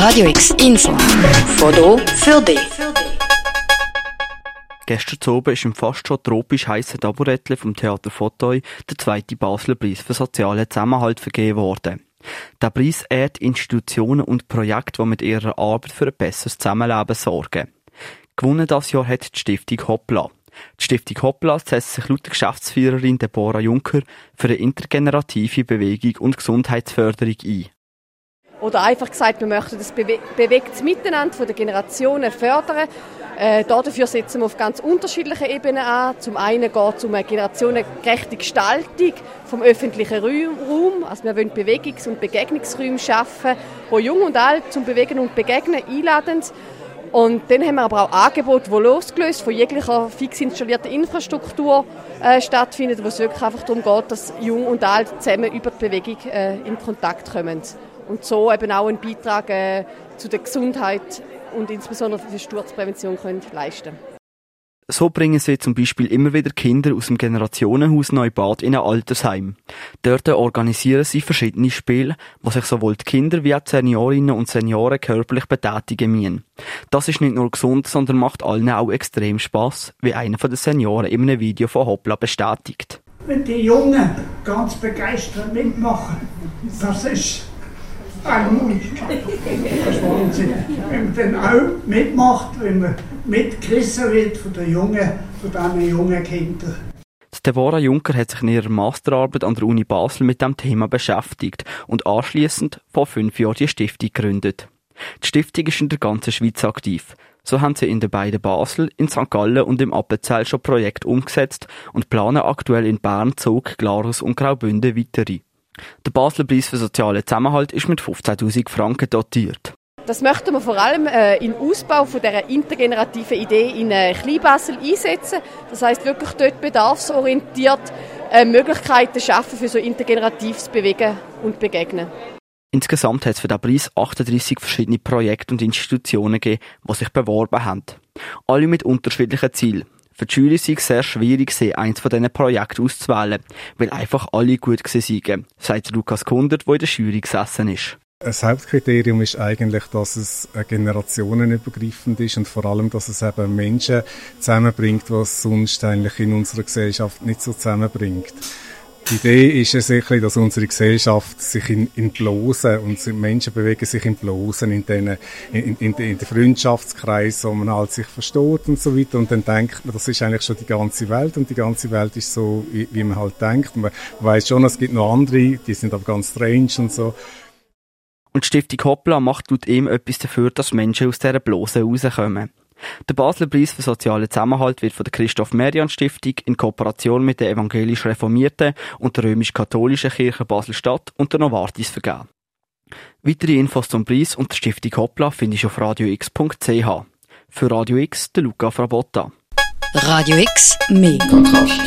Radio X Info. Foto für dich. Gestern oben ist im fast schon tropisch heißen Taburettle vom Theater Fotoy der zweite Basler Preis für sozialen Zusammenhalt vergeben worden. Der Preis ehrt Institutionen und Projekte, die mit ihrer Arbeit für ein besseres Zusammenleben sorgen. Gewonnen das Jahr hat die Stiftung Hoppla. Die Stiftung Hoppla setzt sich laut der Geschäftsführerin Deborah Juncker für eine intergenerative Bewegung und Gesundheitsförderung ein. Oder einfach gesagt, wir möchten das bewe bewegtes Miteinander der Generationen fördern. Äh, dafür setzen wir auf ganz unterschiedlichen Ebenen an. Zum einen geht es um eine generationengerechte Gestaltung vom öffentlichen Raum. Also wir wollen Bewegungs- und Begegnungsräume schaffen, wo Jung und Alt zum Bewegen und Begegnen einladen. Und dann haben wir aber auch Angebote, die losgelöst von jeglicher fix installierten Infrastruktur äh, stattfinden, wo es wirklich einfach darum geht, dass Jung und Alt zusammen über die Bewegung äh, in Kontakt kommen und so eben auch einen Beitrag äh, zu der Gesundheit und insbesondere für die Sturzprävention können leisten so bringen sie zum Beispiel immer wieder Kinder aus dem Generationenhaus Neubad in ein Altersheim. Dort organisieren sie verschiedene Spiele, wo sich sowohl die Kinder wie auch die Seniorinnen und Senioren körperlich betätigen müssen. Das ist nicht nur gesund, sondern macht allen auch extrem Spaß, wie einer von den Senioren in einem Video von Hoppla bestätigt. Wenn die Jungen ganz begeistert mitmachen, das ist Wunsch. Das Wahnsinn. Wenn man dann auch mitmacht, wenn man mitgerissen wird von den jungen, von diesen jungen Kindern. Deborah Juncker hat sich in ihrer Masterarbeit an der Uni Basel mit dem Thema beschäftigt und anschließend vor fünf Jahren die Stiftung gegründet. Die Stiftung ist in der ganzen Schweiz aktiv. So haben sie in den beiden Basel, in St. Gallen und im Appenzell schon Projekte umgesetzt und planen aktuell in Bern, Zug, Glarus und Graubünden weitere. Der Basler Preis für sozialen Zusammenhalt ist mit 15.000 Franken dotiert. Das möchten wir vor allem äh, im Ausbau von dieser intergenerativen Idee in äh, Kleinbasel einsetzen. Das heißt wirklich dort bedarfsorientiert äh, Möglichkeiten schaffen für so intergeneratives Bewegen und Begegnen. Insgesamt hat es für den Preis 38 verschiedene Projekte und Institutionen gegeben, die sich beworben haben. Alle mit unterschiedlichen Zielen. Für die Jury sei es sehr schwierig, eins von diesen Projekten auszuwählen, weil einfach alle gut seien, sagt Lukas Kundert, der in der Jury gesessen ist. Das Hauptkriterium ist eigentlich, dass es generationenübergreifend ist und vor allem, dass es eben Menschen zusammenbringt, was sonst eigentlich in unserer Gesellschaft nicht so zusammenbringt. Die Idee ist es sicher, dass unsere Gesellschaft sich in, in Blosen und Menschen bewegen sich in Blosen, in den, in, in, in den Freundschaftskreis, wo man halt sich versteht und so weiter. Und dann denkt man, das ist eigentlich schon die ganze Welt und die ganze Welt ist so, wie, wie man halt denkt. Und man weiß schon, es gibt noch andere, die sind aber ganz strange und so. Und Stiftung Hoppla macht laut ihm etwas dafür, dass Menschen aus dieser Blase rauskommen. Der Basler Preis für sozialen Zusammenhalt wird von der Christoph Merian Stiftung in Kooperation mit der evangelisch Reformierten und der römisch-katholischen Kirche Basel-Stadt und der Novartis vergeben. Weitere Infos zum Preis und der Stiftung Hoppla findest du auf radiox.ch. Für Radio X, der Luca Frabotta. Radio X, mehr Kontrast.